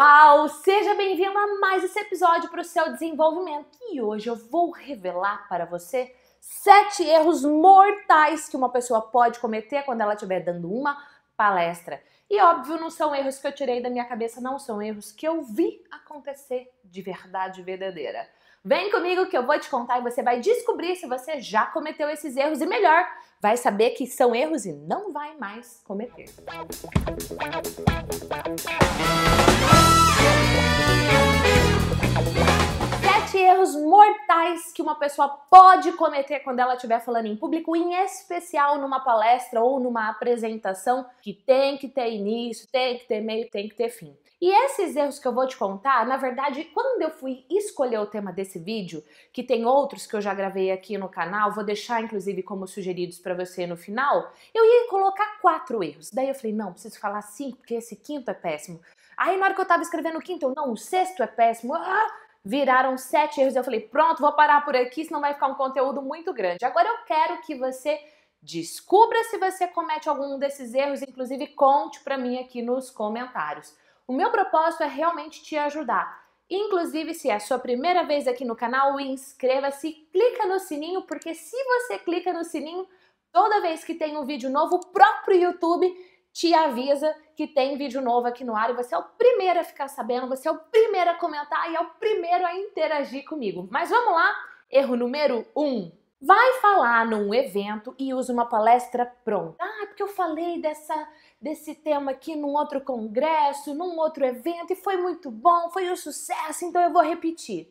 Uau! Seja bem-vindo a mais esse episódio para o seu desenvolvimento. E hoje eu vou revelar para você sete erros mortais que uma pessoa pode cometer quando ela estiver dando uma palestra. E óbvio, não são erros que eu tirei da minha cabeça, não são erros que eu vi acontecer de verdade verdadeira. Vem comigo que eu vou te contar e você vai descobrir se você já cometeu esses erros e melhor, vai saber que são erros e não vai mais cometer. Sete erros mortais que uma pessoa pode cometer quando ela estiver falando em público, em especial numa palestra ou numa apresentação que tem que ter início, tem que ter meio, tem que ter fim. E esses erros que eu vou te contar, na verdade, quando eu fui escolher o tema desse vídeo, que tem outros que eu já gravei aqui no canal, vou deixar inclusive como sugeridos para você no final, eu ia colocar quatro erros. Daí eu falei, não, preciso falar cinco, porque esse quinto é péssimo. Aí na hora que eu tava escrevendo o quinto, eu, não, o sexto é péssimo. Ah, viraram sete erros. Eu falei, pronto, vou parar por aqui, senão vai ficar um conteúdo muito grande. Agora eu quero que você descubra se você comete algum desses erros, inclusive conte para mim aqui nos comentários. O meu propósito é realmente te ajudar. Inclusive, se é a sua primeira vez aqui no canal, inscreva-se, clica no sininho, porque se você clica no sininho, toda vez que tem um vídeo novo, o próprio YouTube te avisa que tem vídeo novo aqui no ar e você é o primeiro a ficar sabendo, você é o primeiro a comentar e é o primeiro a interagir comigo. Mas vamos lá, erro número 1. Um. Vai falar num evento e usa uma palestra pronta. Ah, porque eu falei dessa, desse tema aqui num outro congresso, num outro evento e foi muito bom, foi um sucesso, então eu vou repetir.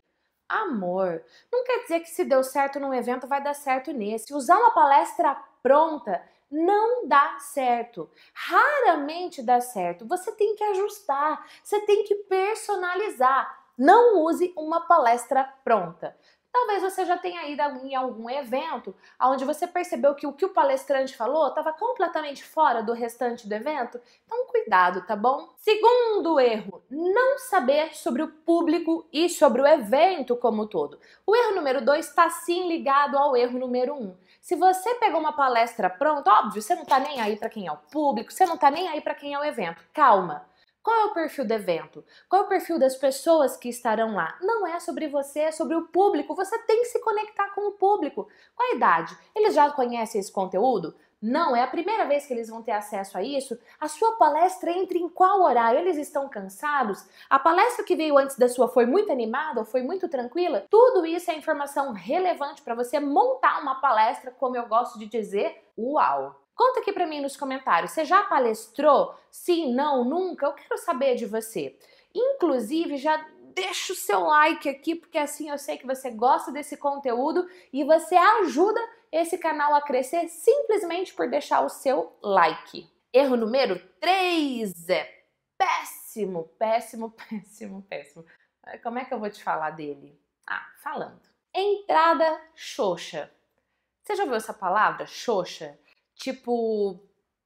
Amor, não quer dizer que se deu certo num evento vai dar certo nesse. Usar uma palestra pronta não dá certo. Raramente dá certo. Você tem que ajustar, você tem que personalizar. Não use uma palestra pronta. Talvez você já tenha ido em algum evento onde você percebeu que o que o palestrante falou estava completamente fora do restante do evento. Então, cuidado, tá bom? Segundo erro, não saber sobre o público e sobre o evento como todo. O erro número dois está sim ligado ao erro número um. Se você pegou uma palestra pronta, óbvio, você não está nem aí para quem é o público, você não está nem aí para quem é o evento. Calma. Qual é o perfil do evento? Qual é o perfil das pessoas que estarão lá? Não é sobre você, é sobre o público. Você tem que se conectar com o público. Qual a idade? Eles já conhecem esse conteúdo? Não, é a primeira vez que eles vão ter acesso a isso. A sua palestra entra em qual horário? Eles estão cansados? A palestra que veio antes da sua foi muito animada ou foi muito tranquila? Tudo isso é informação relevante para você montar uma palestra, como eu gosto de dizer, uau! Conta aqui para mim nos comentários. Você já palestrou? Sim, não, nunca? Eu quero saber de você. Inclusive, já deixa o seu like aqui, porque assim eu sei que você gosta desse conteúdo e você ajuda esse canal a crescer simplesmente por deixar o seu like. Erro número 3 é péssimo, péssimo, péssimo, péssimo. Como é que eu vou te falar dele? Ah, falando. Entrada xoxa. Você já ouviu essa palavra, xoxa? tipo.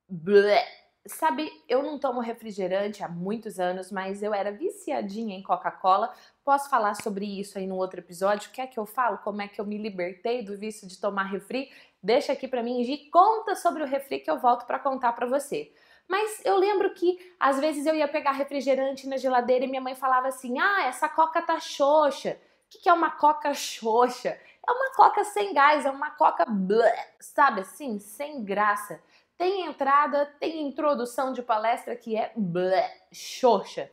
Bleh. Sabe, eu não tomo refrigerante há muitos anos, mas eu era viciadinha em Coca-Cola. Posso falar sobre isso aí no outro episódio? Quer que eu falo como é que eu me libertei do vício de tomar refri? Deixa aqui para mim e conta sobre o refri que eu volto para contar para você. Mas eu lembro que às vezes eu ia pegar refrigerante na geladeira e minha mãe falava assim: "Ah, essa coca tá xoxa". O que é uma coca xoxa? É uma coca sem gás, é uma coca bleh, sabe assim, sem graça. Tem entrada, tem introdução de palestra que é bleh, xoxa.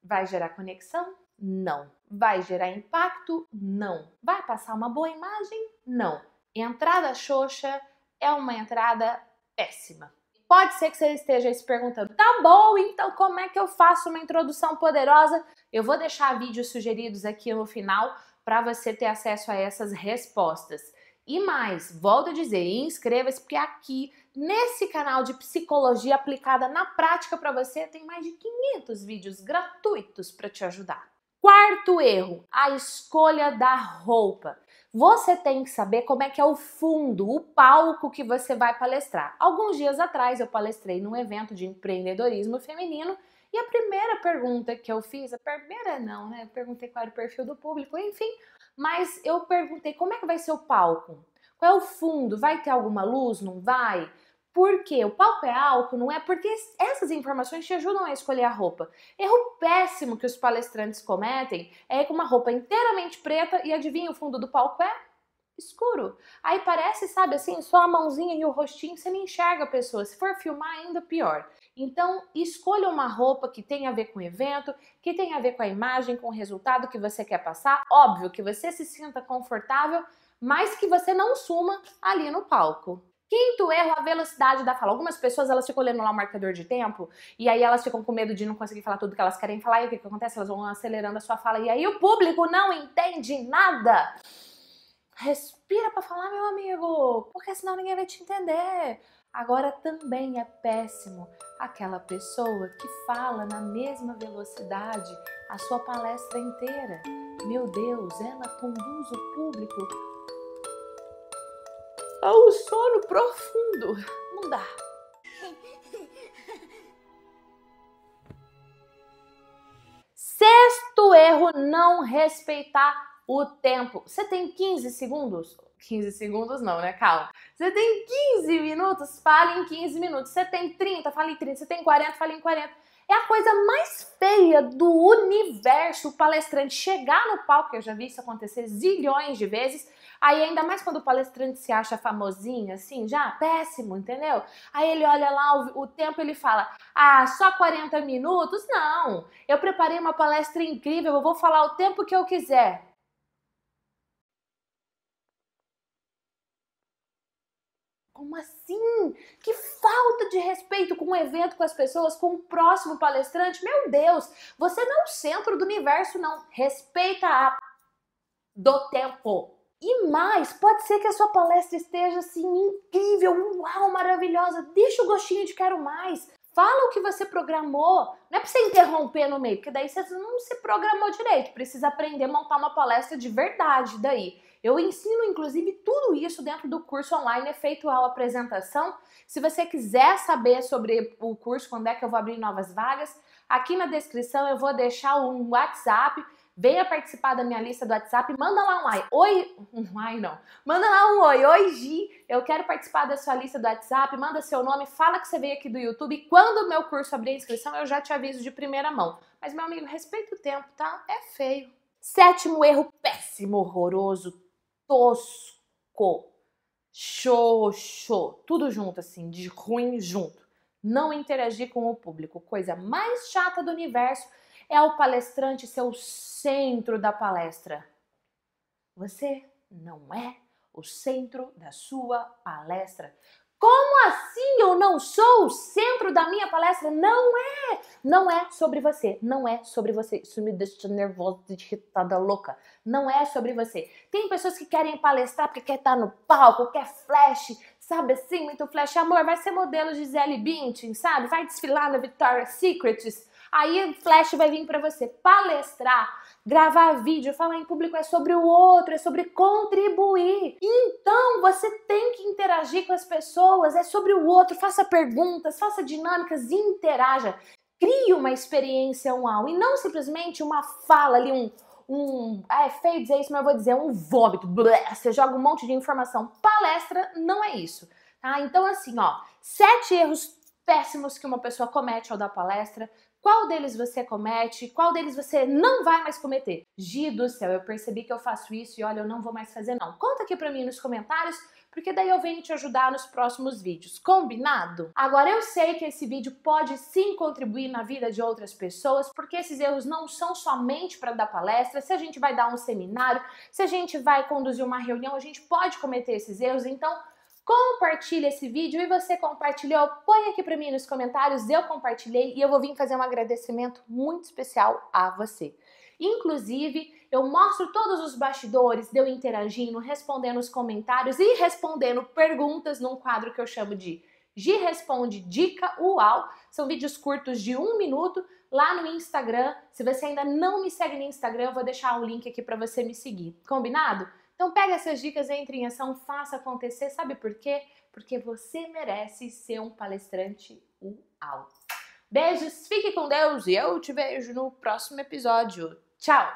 Vai gerar conexão? Não. Vai gerar impacto? Não. Vai passar uma boa imagem? Não. Entrada xoxa é uma entrada péssima. Pode ser que você esteja se perguntando, tá bom, então como é que eu faço uma introdução poderosa? Eu vou deixar vídeos sugeridos aqui no final para você ter acesso a essas respostas. E mais, volto a dizer, inscreva-se porque aqui nesse canal de psicologia aplicada na prática para você tem mais de 500 vídeos gratuitos para te ajudar. Quarto erro, a escolha da roupa. Você tem que saber como é que é o fundo, o palco que você vai palestrar. Alguns dias atrás eu palestrei num evento de empreendedorismo feminino e a primeira pergunta que eu fiz, a primeira não, né? Eu perguntei qual era o perfil do público, enfim, mas eu perguntei como é que vai ser o palco? Qual é o fundo? Vai ter alguma luz? Não vai? Porque o palco é álcool não é porque essas informações te ajudam a escolher a roupa. Erro péssimo que os palestrantes cometem é com uma roupa inteiramente preta e adivinha o fundo do palco é escuro. Aí parece, sabe assim, só a mãozinha e o rostinho, você não enxerga a pessoa. Se for filmar, ainda pior. Então, escolha uma roupa que tenha a ver com o evento, que tenha a ver com a imagem, com o resultado que você quer passar. Óbvio que você se sinta confortável, mas que você não suma ali no palco. Quinto erro, a velocidade da fala. Algumas pessoas elas ficam olhando lá o marcador de tempo e aí elas ficam com medo de não conseguir falar tudo que elas querem falar e o que, que acontece? Elas vão acelerando a sua fala e aí o público não entende nada. Respira para falar, meu amigo, porque senão ninguém vai te entender. Agora também é péssimo aquela pessoa que fala na mesma velocidade a sua palestra inteira. Meu Deus, ela conduz o público ao sono profundo. Não dá. Sexto erro, não respeitar o tempo. Você tem 15 segundos? 15 segundos não, né? Calma. Você tem 15 minutos? Fale em 15 minutos. Você tem 30? Fale em 30. Você tem 40? Fale em 40. É a coisa mais feia do universo o palestrante chegar no palco, eu já vi isso acontecer zilhões de vezes, Aí, ainda mais quando o palestrante se acha famosinho, assim, já péssimo, entendeu? Aí ele olha lá o, o tempo ele fala: ah, só 40 minutos? Não, eu preparei uma palestra incrível, eu vou falar o tempo que eu quiser. Como assim? Que falta de respeito com o evento, com as pessoas, com o próximo palestrante. Meu Deus, você não é o centro do universo, não. Respeita a do tempo. E mais, pode ser que a sua palestra esteja assim incrível, uau, maravilhosa. Deixa o gostinho de quero mais. Fala o que você programou. Não é para você interromper no meio, porque daí você não se programou direito. Precisa aprender a montar uma palestra de verdade daí. Eu ensino, inclusive, tudo isso dentro do curso online Efeito a Apresentação. Se você quiser saber sobre o curso, quando é que eu vou abrir novas vagas, aqui na descrição eu vou deixar um WhatsApp venha participar da minha lista do WhatsApp, manda lá um ai. Oi, um ai não. Manda lá um oi. Oi, Gi, eu quero participar da sua lista do WhatsApp, manda seu nome, fala que você veio aqui do YouTube. Quando o meu curso abrir a inscrição, eu já te aviso de primeira mão. Mas, meu amigo, respeita o tempo, tá? É feio. Sétimo erro péssimo, horroroso, tosco, xoxo, tudo junto assim, de ruim junto. Não interagir com o público, coisa mais chata do universo é o palestrante ser o centro da palestra. Você não é o centro da sua palestra. Como assim eu não sou o centro da minha palestra? Não é! Não é sobre você. Não é sobre você. Isso me deixa nervosa, irritada, louca. Não é sobre você. Tem pessoas que querem palestrar porque quer estar no palco, quer flash, sabe assim, muito flash. Amor, vai ser modelo Gisele Bündchen, sabe? Vai desfilar na Victoria's Secrets Aí o flash vai vir para você palestrar, gravar vídeo, falar em público é sobre o outro, é sobre contribuir. Então você tem que interagir com as pessoas, é sobre o outro, faça perguntas, faça dinâmicas, interaja. Crie uma experiência uau e não simplesmente uma fala ali, um, um. É feio dizer isso, mas eu vou dizer um vômito. Blé, você joga um monte de informação. Palestra não é isso. Tá? Então, assim, ó, sete erros péssimos que uma pessoa comete ao dar palestra. Qual deles você comete? Qual deles você não vai mais cometer? Gi do céu, eu percebi que eu faço isso e olha, eu não vou mais fazer não. Conta aqui pra mim nos comentários, porque daí eu venho te ajudar nos próximos vídeos. Combinado? Agora eu sei que esse vídeo pode sim contribuir na vida de outras pessoas, porque esses erros não são somente para dar palestra. Se a gente vai dar um seminário, se a gente vai conduzir uma reunião, a gente pode cometer esses erros. Então, compartilhe esse vídeo e você compartilhou, põe aqui para mim nos comentários, eu compartilhei e eu vou vir fazer um agradecimento muito especial a você. Inclusive, eu mostro todos os bastidores de eu interagindo, respondendo os comentários e respondendo perguntas num quadro que eu chamo de Gi Responde Dica Uau. São vídeos curtos de um minuto lá no Instagram. Se você ainda não me segue no Instagram, eu vou deixar o link aqui para você me seguir. Combinado? Então pega essas dicas, entre em ação, faça acontecer. Sabe por quê? Porque você merece ser um palestrante uau. Beijos, fique com Deus e eu te vejo no próximo episódio. Tchau!